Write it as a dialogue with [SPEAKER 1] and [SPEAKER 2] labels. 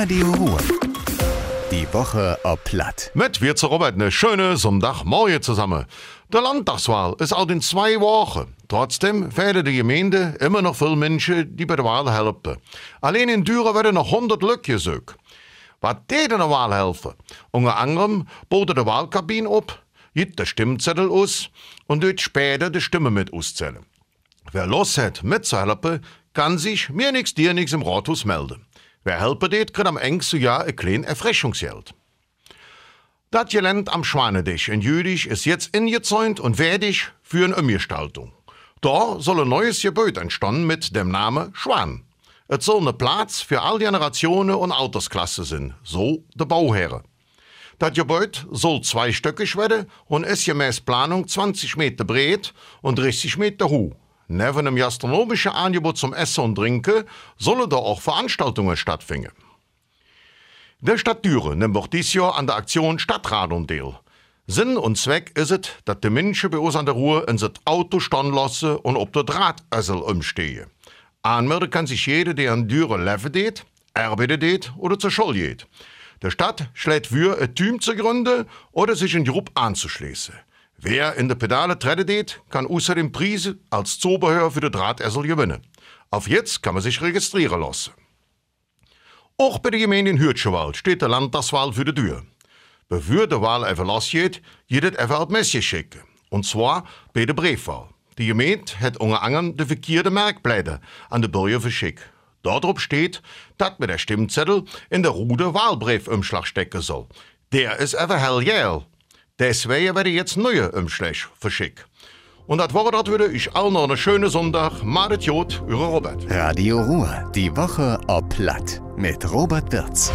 [SPEAKER 1] Radio Ruhr. Die Woche ob Platt.
[SPEAKER 2] Mit wir zu Robert eine schöne Sonntagmorgen zusammen. Der Landtagswahl ist auch in zwei Wochen. Trotzdem werden die Gemeinde immer noch viele Menschen, die bei der Wahl helfen. Allein in Düren werden noch 100 Lücken gesucht. Was die der Wahl helfen? Unter anderem bot der Wahlkabine op, gibt der Stimmzettel aus und wird später die Stimme mit auszählen. Wer Lust hat, mitzuhelfen, kann sich mir nix, dir nix im Rathaus melden. Wer helfen det, kriegt am engsten Jahr ein kleines Erfrischungsgeld. Das Gelände am Schwanedisch in Jüdisch ist jetzt ingezäunt und wertig für eine Umgestaltung. Da soll ein neues Gebäude entstanden mit dem Namen Schwan. Es soll eine Platz für all Generationen und Altersklassen sein, so der Bauherr. Das Gebäude soll zweistöckig werden und ist gemäß Planung 20 Meter breit und 30 Meter hoch. Neben einem gastronomischen Angebot zum Essen und Trinken sollen da auch Veranstaltungen stattfinden. Der Stadt Düren nimmt auch dieses Jahr an der Aktion Stadtrat und Deal. Sinn und Zweck ist es, dass die Menschen bei uns an der Ruhe in das Auto stehen lassen und ob der Drahtessel umstehen. Anmelden kann sich jeder, der an Düren leben geht, arbeiten geht oder zur Schule geht. Der Stadt schlägt für, ein Team zu gründen oder sich in die Gruppe anzuschließen. Wer in der Pedale treten geht, kann außerdem Preise als Zubehör für den Drahtessel gewinnen. Auf jetzt kann man sich registrieren lassen. Auch bei der Gemeinde in Hürtschewald steht der Landtagswahl für die Tür. Bevor die Wahl even losgeht, geht es even auf Messe schicken. Und zwar bei der Briefwahl. Die Gemeinde hat unter anderem die verkehrte Merkblätter an die Bürger verschickt. Darauf steht, dass man der Stimmzettel in der Rude Wahlbriefumschlag stecken soll. Der ist even hell Deswegen werde ich jetzt neue Umschläge verschickt. Und das war das wieder. Ich allen noch einen schönen Sonntag. Madet Jod, Robert.
[SPEAKER 1] Radio Ruhr. Die Woche ob Platt. Mit Robert Wirz.